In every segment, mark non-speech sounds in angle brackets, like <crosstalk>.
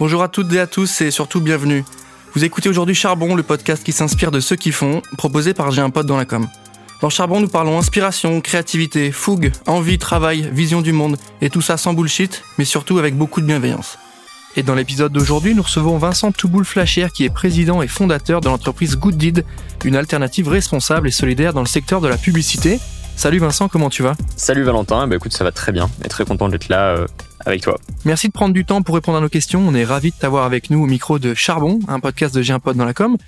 Bonjour à toutes et à tous et surtout bienvenue. Vous écoutez aujourd'hui Charbon, le podcast qui s'inspire de ceux qui font, proposé par J'ai un pote dans la com. Dans Charbon, nous parlons inspiration, créativité, fougue, envie, travail, vision du monde, et tout ça sans bullshit, mais surtout avec beaucoup de bienveillance. Et dans l'épisode d'aujourd'hui, nous recevons Vincent Touboul Flacher, qui est président et fondateur de l'entreprise Good Deed, une alternative responsable et solidaire dans le secteur de la publicité. Salut Vincent, comment tu vas? Salut Valentin, bah écoute, ça va très bien et très content d'être là euh, avec toi. Merci de prendre du temps pour répondre à nos questions. On est ravis de t'avoir avec nous au micro de Charbon, un podcast de J'ai un pote dans la com.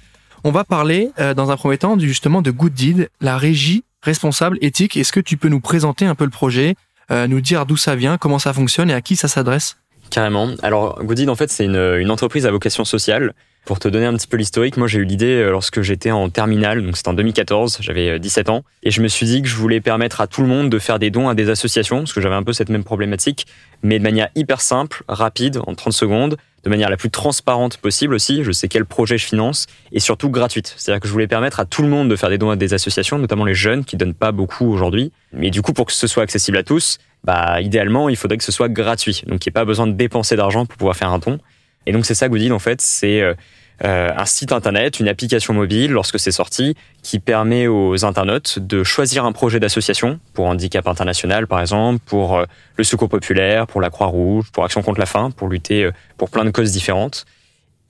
On va parler euh, dans un premier temps justement de Good Deed, la régie responsable éthique. Est-ce que tu peux nous présenter un peu le projet, euh, nous dire d'où ça vient, comment ça fonctionne et à qui ça s'adresse? Carrément. Alors, Goodid, en fait, c'est une, une, entreprise à vocation sociale. Pour te donner un petit peu l'historique, moi, j'ai eu l'idée euh, lorsque j'étais en terminale, donc c'était en 2014, j'avais 17 euh, ans, et je me suis dit que je voulais permettre à tout le monde de faire des dons à des associations, parce que j'avais un peu cette même problématique, mais de manière hyper simple, rapide, en 30 secondes, de manière la plus transparente possible aussi. Je sais quel projet je finance et surtout gratuite. C'est-à-dire que je voulais permettre à tout le monde de faire des dons à des associations, notamment les jeunes qui donnent pas beaucoup aujourd'hui. Mais du coup, pour que ce soit accessible à tous, bah, idéalement, il faudrait que ce soit gratuit. Donc, il n'y ait pas besoin de dépenser d'argent pour pouvoir faire un don. Et donc, c'est ça, Goodid, en fait, c'est euh, un site internet, une application mobile, lorsque c'est sorti, qui permet aux internautes de choisir un projet d'association pour handicap international, par exemple, pour euh, le secours populaire, pour la Croix-Rouge, pour Action contre la faim, pour lutter pour plein de causes différentes.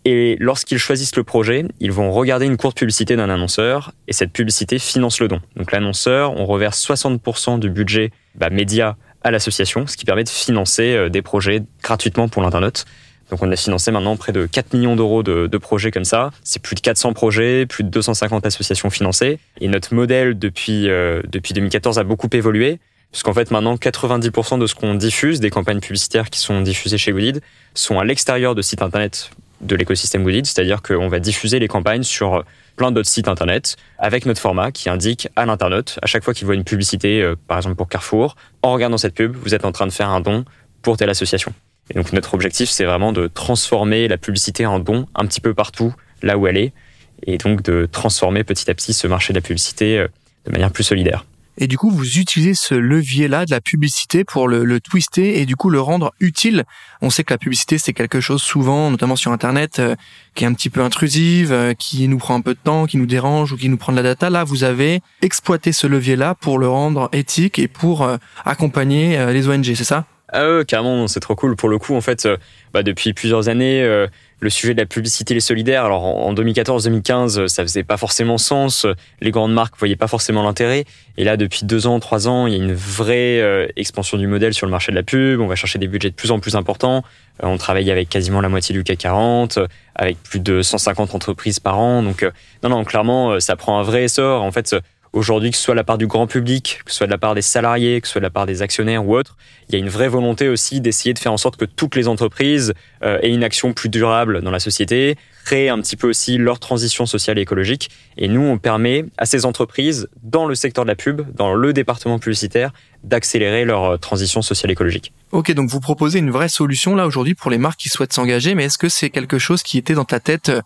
Et lorsqu'ils choisissent le projet, ils vont regarder une courte publicité d'un annonceur et cette publicité finance le don. Donc l'annonceur, on reverse 60% du budget bah, média à l'association, ce qui permet de financer euh, des projets gratuitement pour l'internaute. Donc on a financé maintenant près de 4 millions d'euros de, projets comme ça. C'est plus de 400 projets, plus de 250 associations financées. Et notre modèle depuis, euh, depuis 2014 a beaucoup évolué. Puisqu'en fait, maintenant, 90% de ce qu'on diffuse, des campagnes publicitaires qui sont diffusées chez Goodid, sont à l'extérieur de sites internet de l'écosystème Goodid. C'est-à-dire qu'on va diffuser les campagnes sur plein d'autres sites internet avec notre format qui indique à l'internaute, à chaque fois qu'il voit une publicité, euh, par exemple pour Carrefour, en regardant cette pub, vous êtes en train de faire un don pour telle association. Et donc notre objectif, c'est vraiment de transformer la publicité en don un petit peu partout là où elle est, et donc de transformer petit à petit ce marché de la publicité euh, de manière plus solidaire. Et du coup, vous utilisez ce levier-là de la publicité pour le, le, twister et du coup le rendre utile. On sait que la publicité, c'est quelque chose souvent, notamment sur Internet, euh, qui est un petit peu intrusive, euh, qui nous prend un peu de temps, qui nous dérange ou qui nous prend de la data. Là, vous avez exploité ce levier-là pour le rendre éthique et pour euh, accompagner les ONG, c'est ça? Ah ouais, carrément, c'est trop cool. Pour le coup, en fait, bah, depuis plusieurs années, le sujet de la publicité les solidaires. Alors en 2014-2015, ça faisait pas forcément sens. Les grandes marques voyaient pas forcément l'intérêt. Et là, depuis deux ans, trois ans, il y a une vraie euh, expansion du modèle sur le marché de la pub. On va chercher des budgets de plus en plus importants. Euh, on travaille avec quasiment la moitié du CAC 40, avec plus de 150 entreprises par an. Donc euh, non, non, clairement, ça prend un vrai essor. En fait, aujourd'hui, que ce soit de la part du grand public, que ce soit de la part des salariés, que ce soit de la part des actionnaires ou autres, il y a une vraie volonté aussi d'essayer de faire en sorte que toutes les entreprises euh, aient une action plus durable dans la société, créer un petit peu aussi leur transition sociale et écologique. Et nous, on permet à ces entreprises, dans le secteur de la pub, dans le département publicitaire, d'accélérer leur euh, transition sociale et écologique. Ok, donc vous proposez une vraie solution là aujourd'hui pour les marques qui souhaitent s'engager, mais est-ce que c'est quelque chose qui était dans ta tête euh,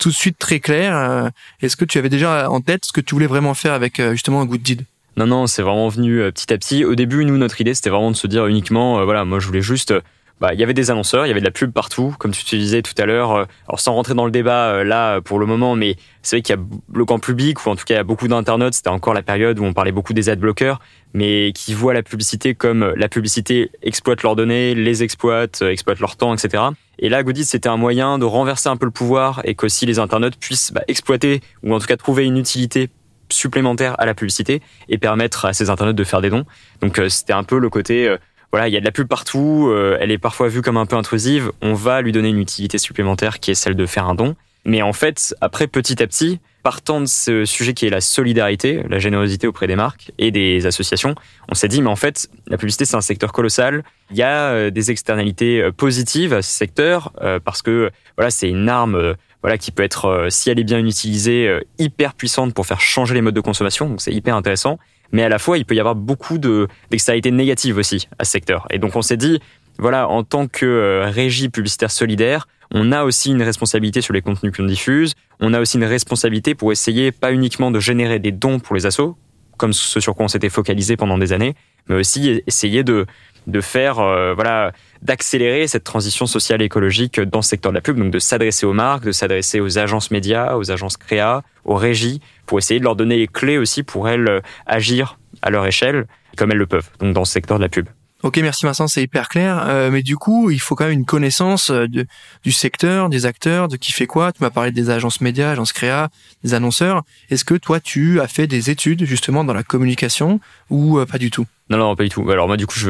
tout de suite très clair. Euh, est-ce que tu avais déjà en tête ce que tu voulais vraiment faire avec euh, justement un Good Deed Non, non, c'est vraiment venu euh, petit à petit. Au début, nous, notre idée, c'était vraiment de se dire uniquement, voilà, moi, je voulais juste bah, il y avait des annonceurs, il y avait de la pub partout, comme tu te disais tout à l'heure. Alors sans rentrer dans le débat là pour le moment, mais c'est vrai qu'il y a le grand public, ou en tout cas il y a beaucoup d'internautes, c'était encore la période où on parlait beaucoup des adblockers, mais qui voient la publicité comme la publicité exploite leurs données, les exploite, exploite leur temps, etc. Et là, Goodis, c'était un moyen de renverser un peu le pouvoir et qu'aussi les internautes puissent bah, exploiter ou en tout cas trouver une utilité supplémentaire à la publicité et permettre à ces internautes de faire des dons. Donc euh, c'était un peu le côté euh, voilà, il y a de la pub partout, euh, elle est parfois vue comme un peu intrusive, on va lui donner une utilité supplémentaire qui est celle de faire un don. Mais en fait, après petit à petit, partant de ce sujet qui est la solidarité, la générosité auprès des marques et des associations, on s'est dit, mais en fait, la publicité, c'est un secteur colossal. Il y a euh, des externalités euh, positives à ce secteur parce que voilà, c'est une arme voilà, qui peut être, si elle est bien utilisée, hyper puissante pour faire changer les modes de consommation. Donc c'est hyper intéressant. Mais à la fois, il peut y avoir beaucoup de d'externalités négatives aussi à ce secteur. Et donc on s'est dit, voilà, en tant que régie publicitaire solidaire, on a aussi une responsabilité sur les contenus qu'on diffuse. On a aussi une responsabilité pour essayer pas uniquement de générer des dons pour les assos, comme ce sur quoi on s'était focalisé pendant des années, mais aussi essayer de de faire, voilà, d'accélérer cette transition sociale et écologique dans le secteur de la pub, donc de s'adresser aux marques, de s'adresser aux agences médias, aux agences créa, aux régies, pour essayer de leur donner les clés aussi pour elles agir à leur échelle comme elles le peuvent, donc dans ce secteur de la pub. Ok, merci Vincent, c'est hyper clair. Euh, mais du coup, il faut quand même une connaissance euh, du secteur, des acteurs, de qui fait quoi. Tu m'as parlé des agences médias, agences créa, des annonceurs. Est-ce que toi, tu as fait des études justement dans la communication ou euh, pas du tout? Non, non, pas du tout. Alors moi, du coup,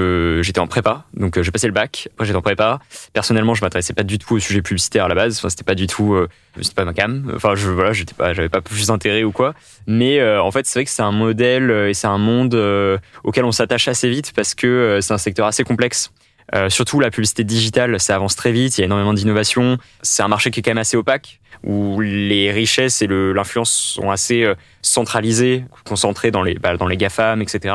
j'étais en prépa, donc euh, j'ai passé le bac. Après, j'étais en prépa. Personnellement, je m'intéressais pas du tout au sujet publicitaire à la base. Enfin, c'était pas du tout, euh, c'était pas ma cam. Enfin, je voilà, j'étais pas, j'avais pas plus d'intérêt ou quoi. Mais euh, en fait, c'est vrai que c'est un modèle et c'est un monde auquel on s'attache assez vite parce que c'est un secteur assez complexe. surtout la publicité digitale, ça avance très vite. Il y a énormément d'innovation. C'est un marché qui est quand même assez opaque où les richesses et l'influence sont assez centralisées, concentrées dans les, bah, dans les GAFAM, etc.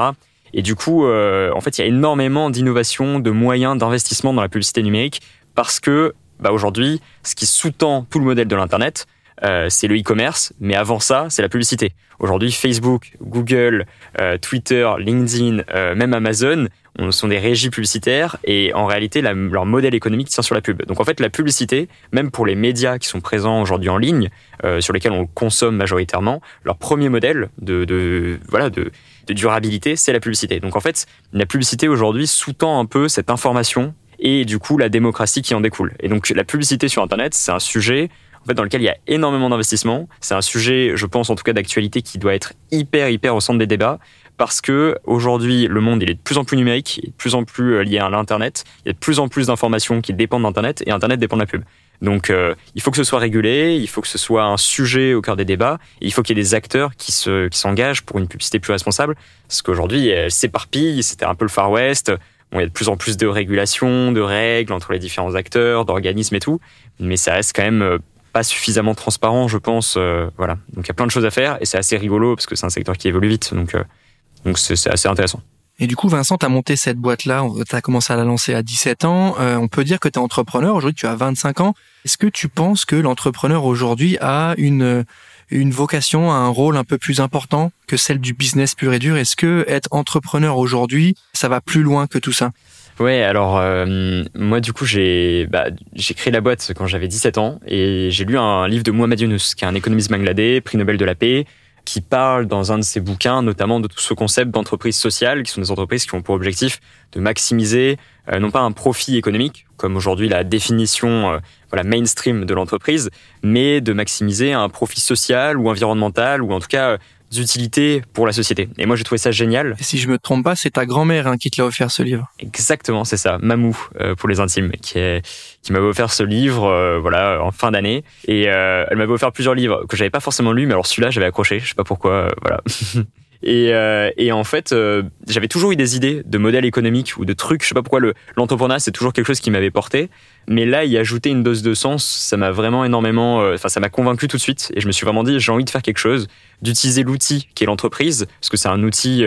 Et du coup, euh, en fait, il y a énormément d'innovations, de moyens d'investissement dans la publicité numérique parce que bah, aujourd'hui, ce qui sous-tend tout le modèle de l'Internet, euh, c'est le e-commerce, mais avant ça, c'est la publicité. Aujourd'hui, Facebook, Google, euh, Twitter, LinkedIn, même Amazon on, sont des régies publicitaires et en réalité, leur modèle économique tient sur la pub. Donc en fait, la publicité, même pour les médias qui sont présents aujourd'hui en ligne, sur lesquels on consomme majoritairement, leur premier modèle de voilà de de durabilité, c'est la publicité. Donc en fait, la publicité aujourd'hui sous-tend un peu cette information et du coup la démocratie qui en découle. Et donc la publicité sur Internet, c'est un sujet en fait, dans lequel il y a énormément d'investissements. C'est un sujet, je pense en tout cas d'actualité, qui doit être hyper hyper au centre des débats parce que aujourd'hui le monde il est de plus en plus numérique, il est de plus en plus euh, lié à l'internet, il y a de plus en plus d'informations qui dépendent d'internet et internet dépend de la pub. Donc euh, il faut que ce soit régulé, il faut que ce soit un sujet au cœur des débats, et il faut qu'il y ait des acteurs qui se qui s'engagent pour une publicité plus responsable, parce qu'aujourd'hui elle s'éparpille, c'était un peu le Far West. Il y a de plus en plus de régulations, de règles entre les différents acteurs, d'organismes et tout, mais ça reste quand même euh, pas suffisamment transparent, je pense. Euh, voilà, donc il y a plein de choses à faire, et c'est assez rigolo parce que c'est un secteur qui évolue vite, donc donc c'est assez intéressant. Et du coup, Vincent, tu as monté cette boîte-là, tu as commencé à la lancer à 17 ans. Euh, on peut dire que tu es entrepreneur. Aujourd'hui, tu as 25 ans. Est-ce que tu penses que l'entrepreneur aujourd'hui a une, une vocation, un rôle un peu plus important que celle du business pur et dur? Est-ce que être entrepreneur aujourd'hui, ça va plus loin que tout ça? Ouais, alors euh, moi du coup j'ai bah, j'ai créé la boîte quand j'avais 17 ans et j'ai lu un livre de Mohamed Younous qui est un économiste bangladais, prix Nobel de la paix, qui parle dans un de ses bouquins notamment de tout ce concept d'entreprise sociale, qui sont des entreprises qui ont pour objectif de maximiser euh, non pas un profit économique, comme aujourd'hui la définition euh, voilà mainstream de l'entreprise, mais de maximiser un profit social ou environnemental, ou en tout cas euh, d'utilité pour la société. Et moi, j'ai trouvé ça génial. Et si je me trompe pas, c'est ta grand-mère hein, qui te l'a offert ce livre. Exactement, c'est ça, Mamou pour les intimes, qui est qui m'avait offert ce livre, voilà, en fin d'année. Et elle m'avait offert plusieurs livres que j'avais pas forcément lus, mais alors celui-là, j'avais accroché. Je sais pas pourquoi, voilà. <laughs> Et, euh, et en fait, euh, j'avais toujours eu des idées de modèles économiques ou de trucs. Je sais pas pourquoi le, l'entrepreneuriat c'est toujours quelque chose qui m'avait porté. Mais là, y ajouter une dose de sens, ça m'a vraiment énormément, euh, enfin, ça m'a convaincu tout de suite. Et je me suis vraiment dit, j'ai envie de faire quelque chose, d'utiliser l'outil qui est l'entreprise, parce que c'est un outil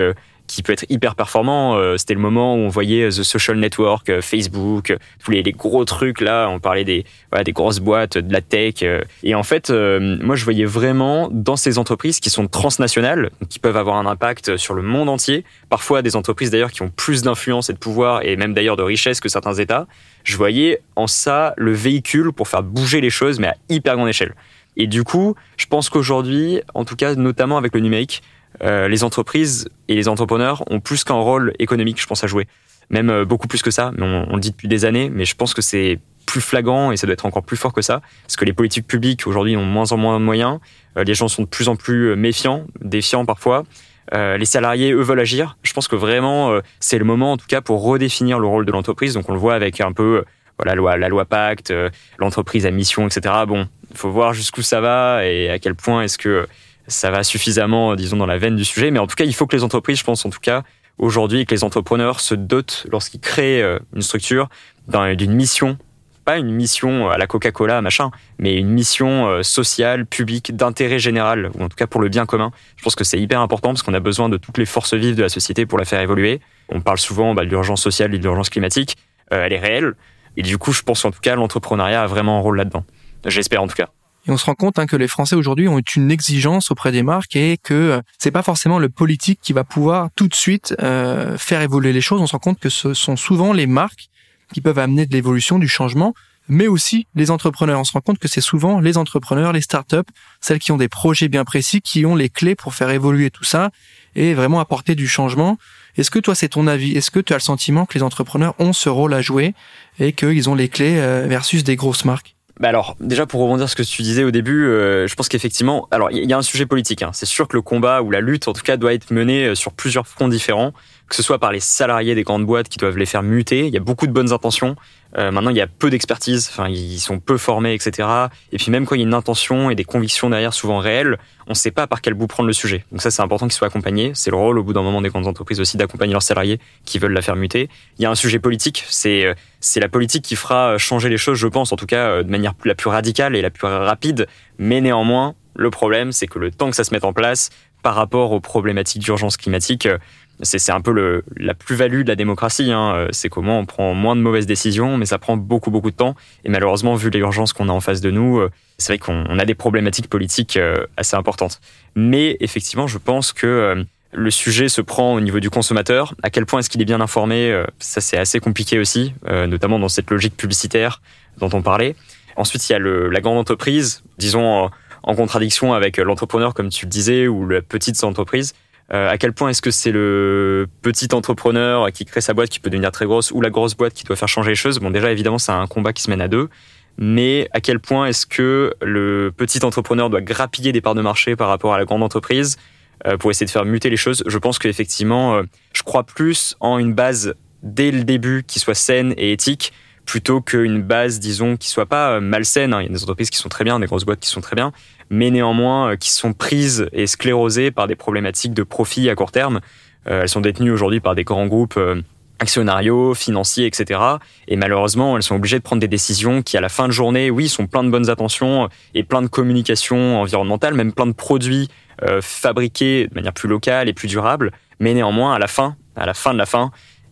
qui peut être hyper performant. Euh, c'était le moment où on voyait euh, The Social Network, euh, Facebook, tous les, gros trucs là. On parlait des, voilà, des grosses boîtes, de la tech. Et en fait, moi, je voyais vraiment dans ces entreprises qui sont transnationales, qui peuvent avoir un impact sur le monde entier. Parfois, des entreprises d'ailleurs qui ont plus d'influence et de pouvoir, et même d'ailleurs de richesse que certains États. Je voyais en ça le véhicule pour faire bouger les choses, mais à hyper grande échelle. Et du coup, je pense qu'aujourd'hui, en tout cas, notamment avec le numérique, euh, les entreprises et les entrepreneurs ont plus qu'un rôle économique, je pense, à jouer. Même euh, beaucoup plus que ça, mais on, le dit depuis des années, mais je pense que c'est plus flagrant et ça doit être encore plus fort que ça, parce que les politiques publiques aujourd'hui ont moins en moins de moyens, euh, les gens sont de plus en plus méfiants, défiants parfois, les salariés, eux, veulent agir. Je pense que vraiment, c'est le moment, en tout cas, pour redéfinir le rôle de l'entreprise. Donc, on le voit avec un peu la loi, la loi Pacte, l'entreprise à mission, etc. Bon, faut voir jusqu'où ça va et à quel point est-ce que ça va suffisamment, disons, dans la veine du sujet. Mais en tout cas, il faut que les entreprises, je pense en tout cas, aujourd'hui, que les entrepreneurs se dotent, lorsqu'ils créent euh, une structure, d'une mission, pas une mission à la Coca-Cola, machin, mais une mission euh, sociale, publique, d'intérêt général, ou en tout cas pour le bien commun. Je pense que c'est hyper important parce qu'on a besoin de toutes les forces vives de la société pour la faire évoluer. On parle souvent bah, de l'urgence sociale et de l'urgence climatique. Euh, elle est réelle. Et du coup, je pense en tout cas, l'entrepreneuriat a vraiment un rôle là-dedans. J'espère en tout cas. Et on se rend compte hein, que les Français aujourd'hui ont une exigence auprès des marques et que euh, c'est pas forcément le politique qui va pouvoir tout de suite euh, faire évoluer les choses. On se rend compte que ce sont souvent les marques qui peuvent amener de l'évolution, du changement, mais aussi les entrepreneurs. On se rend compte que c'est souvent les entrepreneurs, les startups, celles qui ont des projets bien précis, qui ont les clés pour faire évoluer tout ça et vraiment apporter du changement. Est-ce que toi, c'est ton avis? Est-ce que tu as le sentiment que les entrepreneurs ont ce rôle à jouer et qu'ils ont les clés euh, versus des grosses marques? Bah alors, déjà pour rebondir ce que tu disais au début, euh, je pense qu'effectivement, alors il y a un sujet politique. Hein. C'est sûr que le combat ou la lutte, en tout cas, doit être mené euh, sur plusieurs fronts différents, que ce soit par les salariés des grandes boîtes qui doivent les faire muter. Il y a beaucoup de bonnes intentions, euh, maintenant, il y a peu d'expertise, enfin, ils sont peu formés, etc. Et puis même quand il y a une intention et des convictions derrière souvent réelles, on ne sait pas par quel bout prendre le sujet. Donc ça, c'est important qu'ils soient accompagnés. C'est le rôle au bout d'un moment des grandes entreprises aussi d'accompagner leurs salariés qui veulent la faire muter. Il y a un sujet politique, c'est euh, c'est la politique qui fera changer les choses, je pense, en tout cas euh, de manière la plus radicale et la plus rapide. Mais néanmoins, le problème, c'est que le temps que ça se mette en place, par rapport aux problématiques d'urgence climatique, c'est un peu la plus-value de la démocratie. Hein. Euh, c'est comment on prend moins de mauvaises décisions, mais ça prend beaucoup, beaucoup de temps. Et malheureusement, vu l'urgence qu'on a en face de nous, euh, c'est vrai qu'on a des problématiques politiques euh, assez importantes. Mais effectivement, je pense que le sujet se prend au niveau du consommateur. À quel point est-ce qu'il est bien informé Ça, c'est assez compliqué aussi, notamment dans cette logique publicitaire dont on parlait. Ensuite, il y a la grande entreprise, disons en contradiction avec l'entrepreneur, comme tu le disais, ou la petite entreprise. Euh, à quel point est-ce que c'est le petit entrepreneur qui crée sa boîte qui peut devenir très grosse ou la grosse boîte qui doit faire changer les choses? Bon, déjà, évidemment, c'est un combat qui se mène à deux. Mais à quel point est-ce que le petit entrepreneur doit grappiller des parts de marché par rapport à la grande entreprise euh, pour essayer de faire muter les choses? Je pense qu'effectivement, euh, je crois plus en une base dès le début qui soit saine et éthique plutôt qu'une base, disons, qui soit pas malsaine. Hein. Il y a des entreprises qui sont très bien, des grosses boîtes qui sont très bien, mais néanmoins euh, qui sont prises et sclérosées par des problématiques de profit à court terme. Euh, elles sont détenues aujourd'hui par des grands groupes euh, actionnariaux, financiers, etc. Et malheureusement, elles sont obligées de prendre des décisions qui, à la fin de journée, oui, sont plein de bonnes attentions et plein de communication environnementale, même plein de produits fabriqués de manière plus locale et plus durable. Mais néanmoins, à la fin, à la fin de la fin,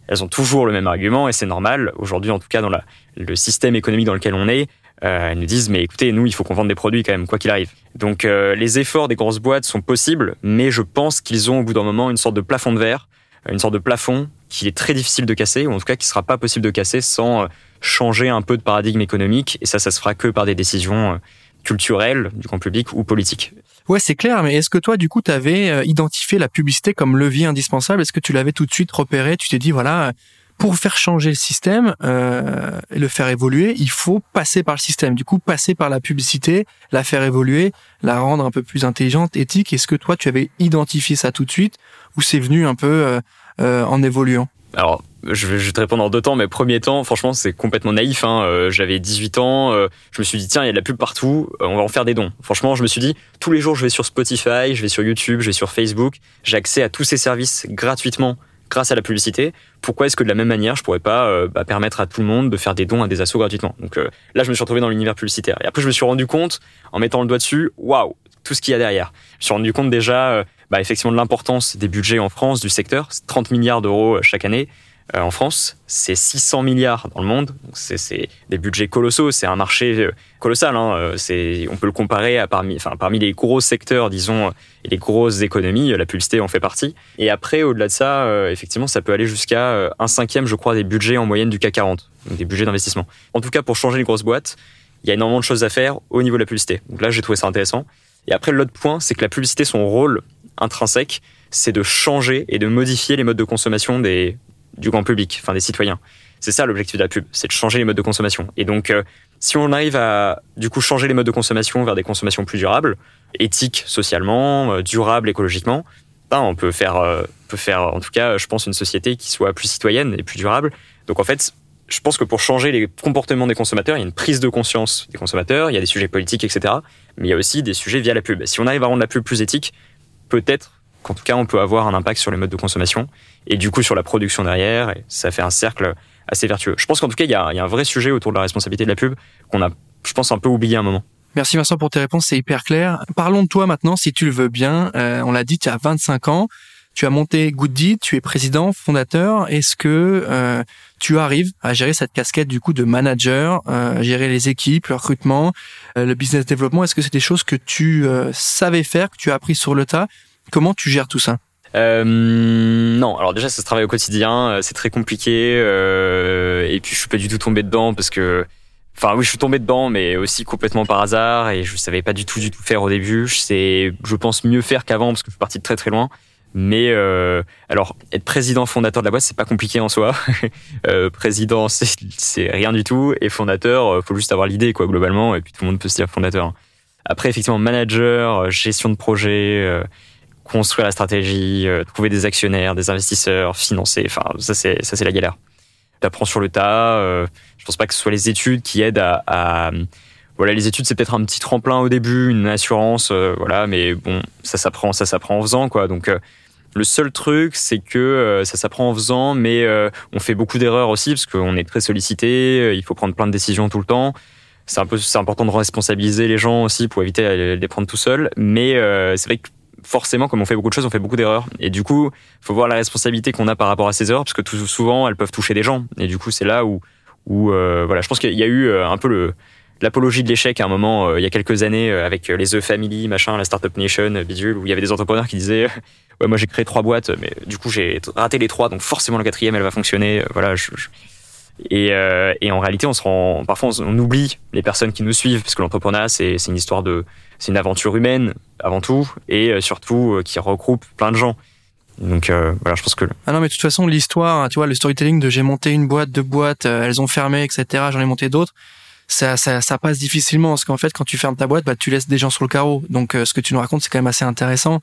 elles ont toujours le même argument et c'est normal. Aujourd'hui, en tout cas, dans le système économique dans lequel on est, euh, elles nous disent mais écoutez, nous il faut qu'on vende des produits quand même quoi qu'il arrive. Donc euh, les efforts des grosses boîtes sont possibles, mais je pense qu'ils ont au bout d'un moment une sorte de plafond de verre, une sorte de plafond qui est très difficile de casser, ou en tout cas qui sera pas possible de casser sans euh, changer un peu de paradigme économique. Et ça, ça se fera que par des décisions culturelles du grand public ou politiques. Ouais, c'est clair, mais est-ce que toi, du coup, tu avais identifié la publicité comme levier indispensable? Est-ce que tu l'avais tout de suite repéré? Tu t'es dit, voilà, pour faire changer le système euh, et le faire évoluer, il faut passer par le système. Du coup, passer par la publicité, la faire évoluer, la rendre un peu plus intelligente, éthique. Est-ce que toi, tu avais identifié ça tout de suite ou c'est venu un peu euh, euh, en évoluant? Alors, je vais, te répondre en deux temps, mais premier temps, franchement, c'est complètement naïf. Hein. J'avais 18 ans, je me suis dit, tiens, il y a de la pub partout, on va en faire des dons. Franchement, je me suis dit, tous les jours, je vais sur Spotify, je vais sur YouTube, je vais sur Facebook, j'ai accès à tous ces services gratuitement grâce à la publicité, pourquoi est-ce que de la même manière, je pourrais pas euh, bah, permettre à tout le monde de faire des dons à des assos gratuitement? Donc euh, là, je me suis retrouvé dans l'univers publicitaire. Et après, je me suis rendu compte, en mettant le doigt dessus, waouh, tout ce qu'il y a derrière. Je me suis rendu compte déjà, euh, bah, effectivement, de l'importance des budgets en France, du secteur, 30 milliards d'euros chaque année. Euh, en France, c'est 600 milliards dans le monde. C'est des budgets colossaux. C'est un marché euh, colossal. Hein. Euh, on peut le comparer parmi les gros secteurs, disons, et les grosses économies. La publicité en fait partie. Et après, au-delà de ça, effectivement, ça peut aller jusqu'à un cinquième, je crois, des budgets en moyenne du CAC 40, donc des budgets d'investissement. En tout cas, pour changer les grosses boîtes, il y a énormément de choses à faire au niveau de la publicité. Donc là, j'ai trouvé ça intéressant. Et après, l'autre point, c'est que la publicité, son rôle intrinsèque, c'est de changer et de modifier les modes de consommation des, du grand public, enfin des citoyens. C'est ça l'objectif de la pub, c'est de changer les modes de consommation. Et donc, euh, si on arrive à du coup changer les modes de consommation vers des consommations plus durables, éthiques socialement, euh, durables écologiquement, ben, on peut faire, euh, peut faire en tout cas, je pense, une société qui soit plus citoyenne et plus durable. Donc en fait, je pense que pour changer les comportements des consommateurs, il y a une prise de conscience des consommateurs, il y a des sujets politiques, etc. Mais il y a aussi des sujets via la pub. Si on arrive à rendre la pub plus éthique, peut-être qu'en tout cas, on peut avoir un impact sur les modes de consommation et du coup sur la production derrière. Et ça fait un cercle assez vertueux. Je pense qu'en tout cas, il y, a, un vrai sujet autour de la responsabilité de la pub qu'on a, je pense, un peu oublié à un moment. Merci Vincent pour tes réponses, c'est hyper clair. Parlons de toi maintenant, si tu le veux bien. Euh, on l'a dit, tu as 25 ans. Tu as monté Good tu es président, fondateur. Est-ce que euh, tu arrives à gérer cette casquette du coup de manager, euh, gérer les équipes, le recrutement, le business développement? Est-ce que c'est des choses que tu savais faire, que tu as appris sur le tas? Comment tu gères tout ça non, alors déjà ça se travaille au quotidien, c'est très compliqué et puis je suis pas du tout tombé dedans parce que Enfin oui, je suis tombé dedans, mais aussi complètement par hasard et je savais pas du tout du tout faire au début. Je sais, je pense mieux faire qu'avant parce que je suis parti de très très loin. Mais euh, alors être président fondateur de la boîte, c'est pas compliqué en soi. <laughs> euh, président, c'est rien du tout et fondateur, euh, faut juste avoir l'idée quoi globalement et puis tout le monde peut se dire fondateur. Après effectivement manager, euh, gestion de projet, euh, construire la stratégie, trouver des actionnaires, des investisseurs, financer. Enfin ça c'est ça c'est la galère t'apprends sur le tas. Euh, je pense pas que ce soit les études qui aident à, voilà, les études c'est peut-être un petit tremplin au début, une assurance, euh, voilà, mais bon, ça s'apprend, ça s'apprend en faisant quoi. Donc euh, le seul truc, c'est que ça s'apprend en faisant, mais on fait beaucoup d'erreurs aussi parce qu'on est très sollicité. Il faut prendre plein de décisions tout le temps. C'est un peu, c'est important de responsabiliser les gens aussi pour éviter de les prendre tout seul. Mais c'est vrai que forcément, comme on fait beaucoup de choses, on fait beaucoup d'erreurs. Et du coup, faut voir la responsabilité qu'on a par rapport à ces erreurs, parce que souvent, elles peuvent toucher des gens. Et du coup, c'est là où, euh, voilà, je pense qu'il y a eu euh, un peu l'apologie de l'échec à un moment euh, il y a quelques années avec les The Family machin la Startup Nation bidule où il y avait des entrepreneurs qui disaient <laughs> ouais moi j'ai créé trois boîtes mais du coup j'ai raté les trois donc forcément la quatrième elle va fonctionner voilà Et, en réalité, on se rend, parfois, on, oublie les personnes qui nous suivent, parce que l'entrepreneuriat, c'est une histoire de, c'est une aventure humaine avant tout et euh, surtout euh, qui regroupe plein de gens. Donc euh, voilà, je pense que. Ah non, mais de toute façon, l'histoire, tu vois, le storytelling de j'ai monté une boîte, deux boîtes, elles ont fermé, etc. J'en ai monté d'autres. Ça, ça, ça, passe difficilement parce qu'en fait, quand tu fermes ta boîte, bah, tu laisses des gens sur le carreau. Donc, ce que tu nous racontes, c'est quand même assez intéressant.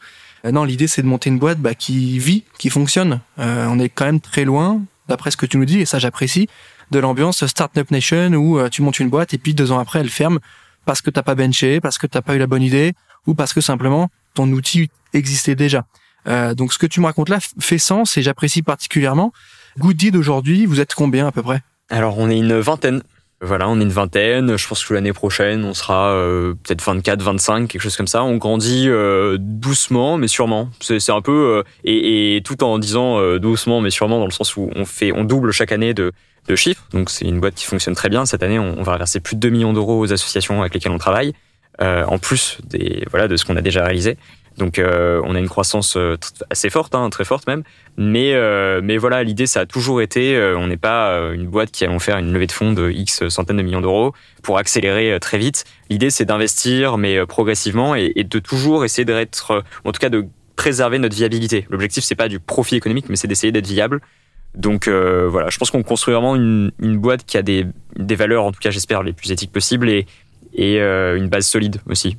non, l'idée, c'est de monter une boîte bah, qui vit, qui fonctionne. on est quand même très loin, d'après ce que tu nous dis, et ça, j'apprécie, de l'ambiance Startup Nation où tu montes une boîte et puis deux ans après, elle ferme parce que t'as pas benché, parce que t'as pas eu la bonne idée, ou parce que simplement ton outil existait déjà. Euh, donc ce que tu me racontes là fait sens et j'apprécie particulièrement. Good d'aujourd'hui, vous êtes combien à peu près? Alors on est une vingtaine. Voilà, on est une vingtaine. Je pense que l'année prochaine, on sera euh, peut-être 24, 25, quelque chose comme ça. On grandit euh, doucement, mais sûrement. C'est un peu et, et, tout en disant doucement, mais sûrement dans le sens où on fait, on double chaque année de de chiffres. Donc c'est une boîte qui fonctionne très bien. Cette année, on, va reverser plus de 2 millions d'euros aux associations avec lesquelles on travaille, euh, en plus des voilà de ce qu'on a déjà réalisé. Donc euh, on a une croissance euh, assez forte, hein, très forte même. Mais euh, mais voilà, l'idée ça a toujours été, euh, on n'est pas euh, une boîte qui allons faire une levée de fonds de x centaines de millions d'euros pour accélérer très vite. L'idée c'est d'investir mais progressivement et, et, de toujours essayer d'être, en tout cas de préserver notre viabilité. L'objectif c'est pas du profit économique, mais c'est d'essayer d'être viable donc euh, voilà, je pense qu'on construit vraiment une, une, boîte qui a des, des valeurs, en tout cas j'espère, les plus éthiques possibles et, et euh, une base solide aussi,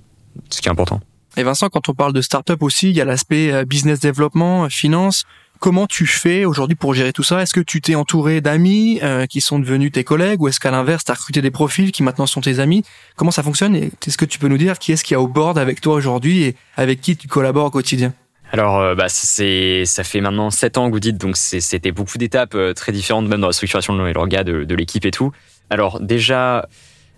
ce qui est important. Et Vincent, quand on parle de start-up aussi, il y a l'aspect euh, business développement, finance. Comment tu fais aujourd'hui pour gérer tout ça? Est-ce que tu t'es entouré d'amis euh, qui sont devenus tes collègues ou est-ce qu'à l'inverse, tu as recruté des profils qui maintenant sont tes amis? Comment ça fonctionne? Est-ce que tu peux nous dire qui est-ce qui a au board avec toi aujourd'hui et avec qui tu collabores au quotidien? Alors, euh, bah, c'est, ça fait maintenant 7 ans, dites, donc c'était beaucoup d'étapes euh, très différentes, même dans la structuration de l'orga, de, l'équipe et tout. Alors, déjà,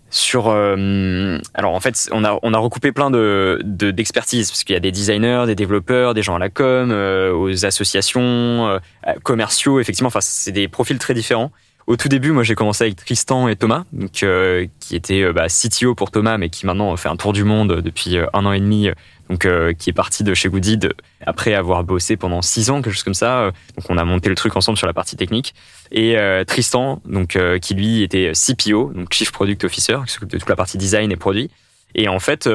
sur, euh, alors en fait, on a, on a recoupé plein de, d'expertise, parce qu'il y a des designers, des développeurs, des gens à la com, aux associations, commerciaux, effectivement, enfin, c'est des profils très différents. Au tout début, moi, j'ai commencé avec Tristan et Thomas, donc, qui était bah, CTO pour Thomas, mais qui maintenant fait un tour du monde depuis un an et demi donc euh, qui est parti de chez Goodid après avoir bossé pendant six ans, quelque chose comme ça. Donc on a monté le truc ensemble sur la partie technique. Et euh, Tristan, donc euh, qui lui était CPO, donc Chief Product Officer, qui s'occupe de toute la partie design et produit. Et en fait,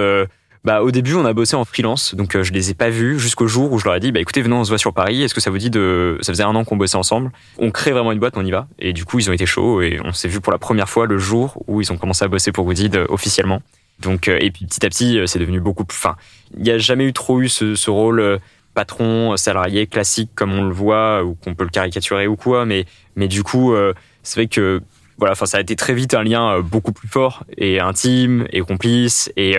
bah au début on a bossé en freelance, donc je les ai pas vus jusqu'au jour où je leur ai dit bah écoutez venez on se voit sur Paris, est-ce que ça vous dit de ça faisait un an qu'on bossait ensemble, on crée vraiment une boîte, on y va. Et du coup ils ont été chauds et on s'est vu pour la première fois le jour où ils ont commencé à bosser pour Goodid officiellement. Donc, euh, et puis petit à petit, euh, c'est devenu beaucoup plus. Enfin, il n'y a jamais eu trop eu ce, ce rôle euh, patron, salarié classique comme on le voit ou qu'on peut le caricaturer ou quoi. Mais, mais du coup, c'est vrai que voilà, enfin, ça a été très vite un lien beaucoup plus fort et intime et complice. Et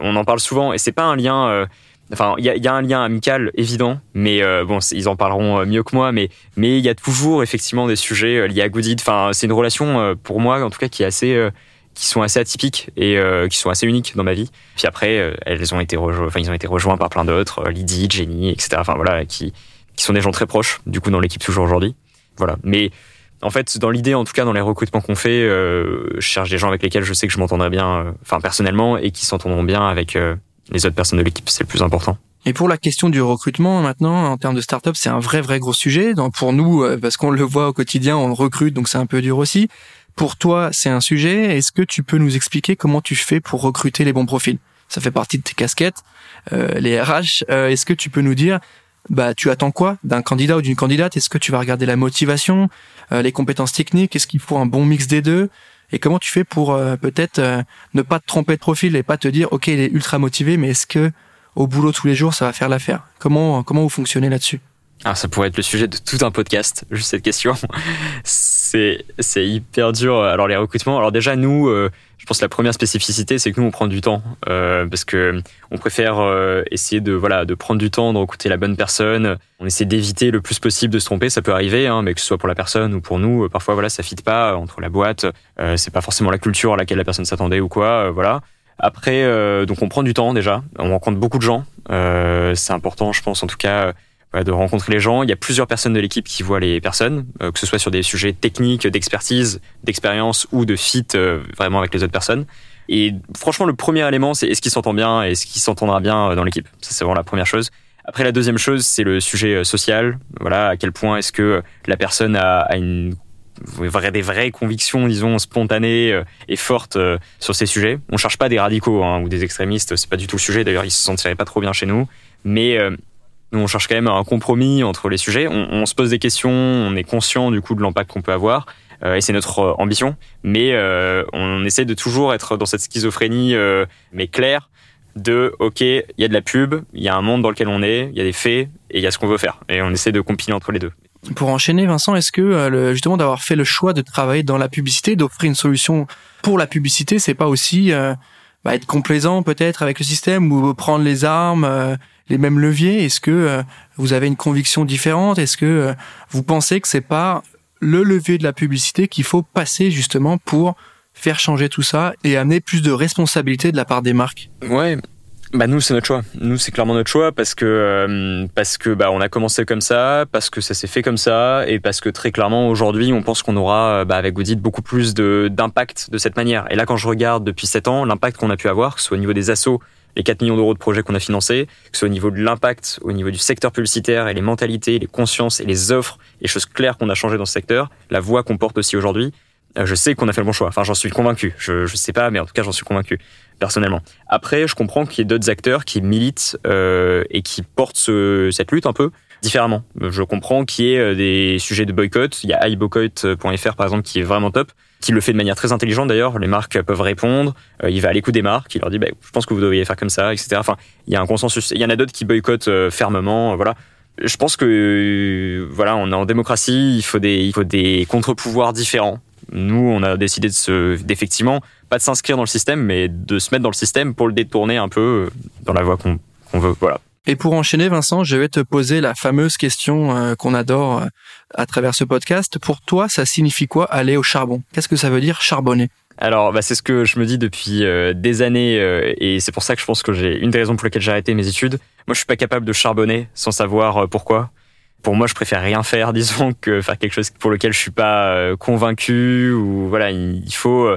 on en parle souvent. Et c'est pas un lien. Enfin, il y a, un lien amical évident, mais bon, ils en parleront mieux que moi. Mais mais il y a toujours effectivement des sujets liés à Goodid. Enfin, c'est une relation pour moi, en tout cas, qui est assez qui sont assez atypiques et euh, qui sont assez uniques dans ma vie. Puis après, euh, elles ont été enfin ils ont été rejoints par plein d'autres, euh, Lydie, Jenny, etc. Enfin voilà, qui qui sont des gens très proches, du coup dans l'équipe toujours aujourd'hui. Voilà. Mais en fait, dans l'idée, en tout cas dans les recrutements qu'on fait, euh, je cherche des gens avec lesquels je sais que je m'entendrai bien, euh, enfin personnellement, et qui s'entendront bien avec euh, les autres personnes de l'équipe. C'est le plus important. Et pour la question du recrutement, maintenant, en termes de start-up, c'est un vrai, vrai gros sujet. Pour nous, parce qu'on le voit au quotidien, on recrute, donc c'est un peu dur aussi. Pour toi, c'est un sujet. Est-ce que tu peux nous expliquer comment tu fais pour recruter les bons profils? Ça fait partie de tes casquettes, les RH. Est-ce que tu peux nous dire bah tu attends quoi d'un candidat ou d'une candidate? Est-ce que tu vas regarder la motivation, euh, les compétences techniques? Est-ce qu'il faut un bon mix des deux? Et comment tu fais pour euh, peut-être euh, ne pas te tromper de profil et pas te dire ok il est ultra motivé, mais est-ce que au boulot tous les jours ça va faire l'affaire? Comment comment vous fonctionnez là-dessus? Ah, ça pourrait être le sujet de tout un podcast, juste cette question. C'est, hyper dur. Alors, les recrutements. Alors, déjà, nous, euh, je pense que la première spécificité, c'est que nous, on prend du temps. Euh, parce que on préfère euh, essayer de, voilà, de prendre du temps, de recruter la bonne personne. On essaie d'éviter le plus possible de se tromper. Ça peut arriver, hein, mais que ce soit pour la personne ou pour nous, parfois, voilà, ça fit pas entre la boîte. c'est pas forcément la culture à laquelle la personne s'attendait ou quoi. voilà. Après, donc, on prend du temps déjà. On rencontre beaucoup de gens. c'est important, je pense, en tout cas de rencontrer les gens. Il y a plusieurs personnes de l'équipe qui voient les personnes, euh, que ce soit sur des sujets techniques, d'expertise, d'expérience ou de fit euh, vraiment avec les autres personnes. Et franchement, le premier élément, c'est est-ce qu'il s'entend bien et est-ce qu'il s'entendra bien euh, dans l'équipe. Ça, c'est vraiment la première chose. Après, la deuxième chose, c'est le sujet social. Voilà, à quel point est-ce que la personne a, une des vraies convictions, disons, spontanées et fortes sur ces sujets. On cherche pas des radicaux hein, ou des extrémistes, c'est pas du tout le sujet. D'ailleurs, ils se sentiraient pas trop bien chez nous. Mais on cherche quand même un compromis entre les sujets. On, se pose des questions, on est conscient du coup de l'impact qu'on peut avoir. Euh, et c'est notre euh, ambition. Mais euh, on essaie de toujours être dans cette schizophrénie, mais claire, de OK, il y a de la pub, il y a un monde dans lequel on est, il y a des faits et il y a ce qu'on veut faire. Et on essaie de compiler entre les deux. Pour enchaîner, Vincent, est-ce que justement d'avoir fait le choix de travailler dans la publicité, d'offrir une solution pour la publicité, c'est pas aussi bah, être complaisant peut-être avec le système ou prendre les armes les mêmes leviers? Est-ce que euh, vous avez une conviction différente? Est-ce que euh, vous pensez que c'est pas le levier de la publicité qu'il faut passer justement pour faire changer tout ça et amener plus de responsabilité de la part des marques? Ouais, bah nous c'est notre choix. Nous c'est clairement notre choix parce que euh, parce que bah on a commencé comme ça, parce que ça s'est fait comme ça et parce que très clairement aujourd'hui on pense qu'on aura bah, avec Goodit beaucoup plus d'impact de cette manière. Et là quand je regarde depuis 7 ans l'impact qu'on a pu avoir, que ce soit au niveau des assos les 4 millions d'euros de projets qu'on a financés, que ce soit au niveau de l'impact, au niveau du secteur publicitaire et les mentalités, les consciences et les offres, les choses claires qu'on a changées dans ce secteur, la voix qu'on porte aussi aujourd'hui, euh, je sais qu'on a fait le bon choix. Enfin, j'en suis convaincu. Je, je sais pas, mais en tout cas, j'en suis convaincu personnellement. Après, je comprends qu'il y ait d'autres acteurs qui militent euh, et qui portent ce, cette lutte un peu différemment. Je comprends qu'il y ait euh, des sujets de boycott. Il y a iboycott.fr par exemple qui est vraiment top qui le fait de manière très intelligente d'ailleurs. Les marques peuvent répondre. Euh, il va à l'écoute des marques. Il leur dit, bah, je pense que vous devriez faire comme ça, etc. Enfin, il y a un consensus. Il y en a d'autres qui boycottent euh, fermement. Euh, voilà. Je pense que voilà, on est en démocratie. Il faut des, il faut des contre-pouvoirs différents. Nous, on a décidé de se, d'effectivement, pas de s'inscrire dans le système, mais de se mettre dans le système pour le détourner un peu dans la voie qu'on veut. Voilà. Et pour enchaîner, Vincent, je vais te poser la fameuse question euh, qu'on adore euh, à travers ce podcast. Pour toi, ça signifie quoi aller au charbon? Qu'est-ce que ça veut dire charbonner? Alors, bah, c'est ce que je me dis depuis euh, des années, et c'est pour ça que je pense que j'ai une des raisons pour lesquelles j'ai arrêté mes études. Moi, je suis pas capable de charbonner sans savoir pourquoi. Pour moi, je préfère rien faire, <laughs> disons, que faire quelque chose pour lequel je suis pas convaincu ou voilà, il faut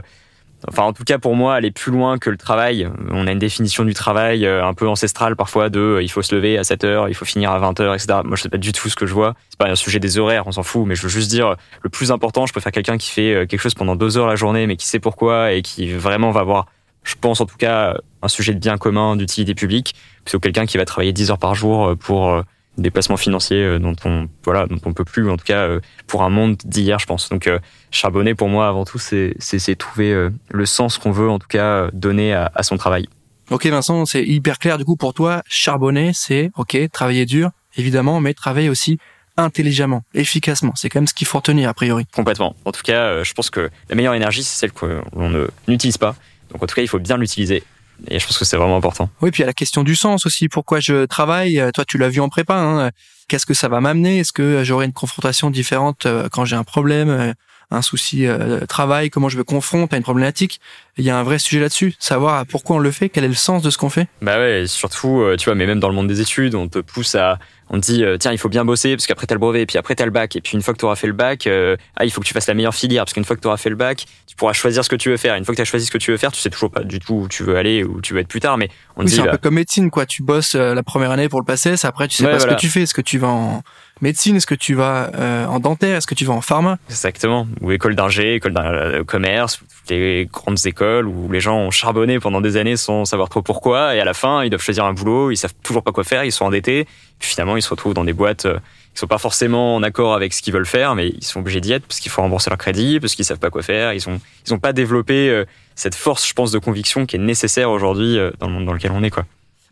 Enfin, en tout cas, pour moi, aller plus loin que le travail. On a une définition du travail euh, un peu ancestrale parfois de euh, il faut se lever à 7 heures, il faut finir à 20 heures, etc. Moi, je sais pas du tout ce que je vois. C'est pas un sujet des horaires, on s'en fout, mais je veux juste dire le plus important, je préfère quelqu'un qui fait euh, quelque chose pendant deux heures la journée, mais qui sait pourquoi et qui vraiment va avoir, je pense en tout cas, un sujet de bien commun, d'utilité publique, plutôt quelqu'un qui va travailler 10 heures par jour pour des placements financiers euh, dont on voilà dont on peut plus en tout cas euh, pour un monde d'hier je pense donc euh, charbonner pour moi avant tout c'est c'est trouver le sens qu'on veut en tout cas donner à, à son travail ok Vincent c'est hyper clair du coup pour toi charbonner c'est ok travailler dur évidemment mais travailler aussi intelligemment, efficacement. C'est quand même ce qu'il faut retenir a priori. Complètement. En tout cas, je pense que la meilleure énergie, c'est celle qu'on n'utilise pas. Donc en tout cas, il faut bien l'utiliser. Et je pense que c'est vraiment important. Oui, puis il y a la question du sens aussi. Pourquoi je travaille? Toi, tu l'as vu en prépa. Hein Qu'est-ce que ça va m'amener? Est-ce que j'aurai une confrontation différente euh, quand j'ai un problème, euh, un souci euh, travail? Comment je me confronte à une problématique? Il y a un vrai sujet là-dessus. Savoir pourquoi on le fait, quel est le sens de ce qu'on fait. Bah ouais, surtout, tu vois, mais même dans le monde des études, on te pousse à on te dit euh, tiens il faut bien bosser parce qu'après t'as le brevet, puis après t'as le bac, et puis une fois que t'auras fait le bac, euh, ah il faut que tu fasses la meilleure filière parce qu'une fois que t'auras fait le bac, tu pourras choisir ce que tu veux faire. Une fois que t'as choisi ce que tu veux faire, tu sais toujours pas du tout où tu veux aller ou où tu veux être plus tard, mais on oui, dit c'est un bah, peu comme médecine, quoi. Tu bosses euh, la première année pour le passer, après tu sais Ouais, pas ce que tu fais. Est-ce que tu vas en médecine? Est-ce que tu vas euh, en dentaire? Est-ce que tu vas en pharma? Exactement. Ou école d'ingé, école de commerce, toutes les grandes écoles où les gens ont charbonné pendant des années sans savoir trop pourquoi, et à la fin, ils doivent choisir un boulot, ils savent toujours pas quoi faire, ils sont endettés, puis finalement, ils se retrouvent dans des boîtes euh, qui sont pas forcément en accord avec ce qu'ils veulent faire, mais ils sont obligés d'y être parce qu'il faut rembourser leur crédit, parce qu'ils savent pas quoi faire, ils ont, ils pas développé euh, cette force, je pense, de conviction qui est nécessaire aujourd'hui euh, dans le monde dans lequel on est, quoi.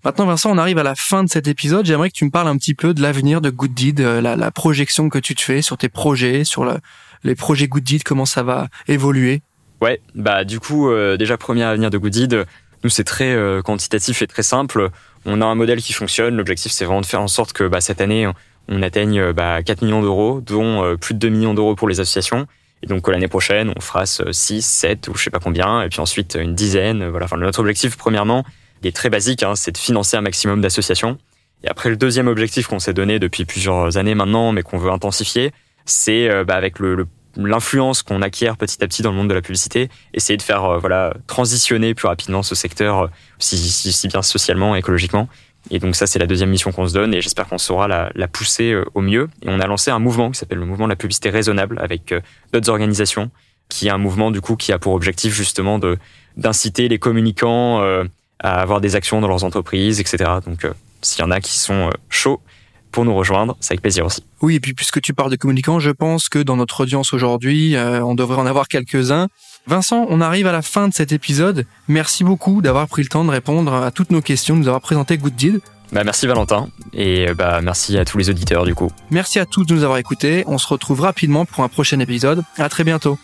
Maintenant, Vincent, on arrive à la fin de cet épisode. J'aimerais que tu me parles un petit peu de l'avenir de Good Deed, la, projection que tu te fais sur tes projets, sur le- les projets Good Deed, comment ça va évoluer. Ouais, bah du coup, euh, déjà premier avenir de Goodid, nous c'est très euh, quantitatif et très simple. On a un modèle qui fonctionne. L'objectif c'est vraiment de faire en sorte que bah, cette année on, atteigne euh, bah, 4 millions d'euros, dont plus de 2 millions d'euros pour les associations. Et donc l'année prochaine on fera 6, 7 ou je sais pas combien, et puis ensuite une dizaine. Voilà. Enfin, notre objectif premièrement, il est très basique, hein, c'est de financer un maximum d'associations. Et après le deuxième objectif qu'on s'est donné depuis plusieurs années maintenant, mais qu'on veut intensifier, c'est bah, avec le l'influence qu'on acquiert petit à petit dans le monde de la publicité, essayer de faire euh, voilà transitionner plus rapidement ce secteur euh, si, bien socialement, écologiquement. Et donc ça c'est la deuxième mission qu'on se donne et j'espère qu'on saura la, pousser euh, au mieux. Et on a lancé un mouvement qui s'appelle le mouvement de la publicité raisonnable avec d'autres organisations, qui est un mouvement du coup qui a pour objectif justement de d'inciter les communicants à avoir des actions dans leurs entreprises, etc. Donc s'il y en a qui sont chauds pour nous rejoindre, c'est avec plaisir aussi. Oui, et puis puisque tu parles de communicants, je pense que dans notre audience aujourd'hui, euh, on devrait en avoir quelques-uns. Vincent, on arrive à la fin de cet épisode. Merci beaucoup d'avoir pris le temps de répondre à toutes nos questions, de nous avoir présenté Good Deed. Bah, merci Valentin et euh, bah, merci à tous les auditeurs du coup. Merci à tous de nous avoir écoutés. On se retrouve rapidement pour un prochain épisode. À très bientôt.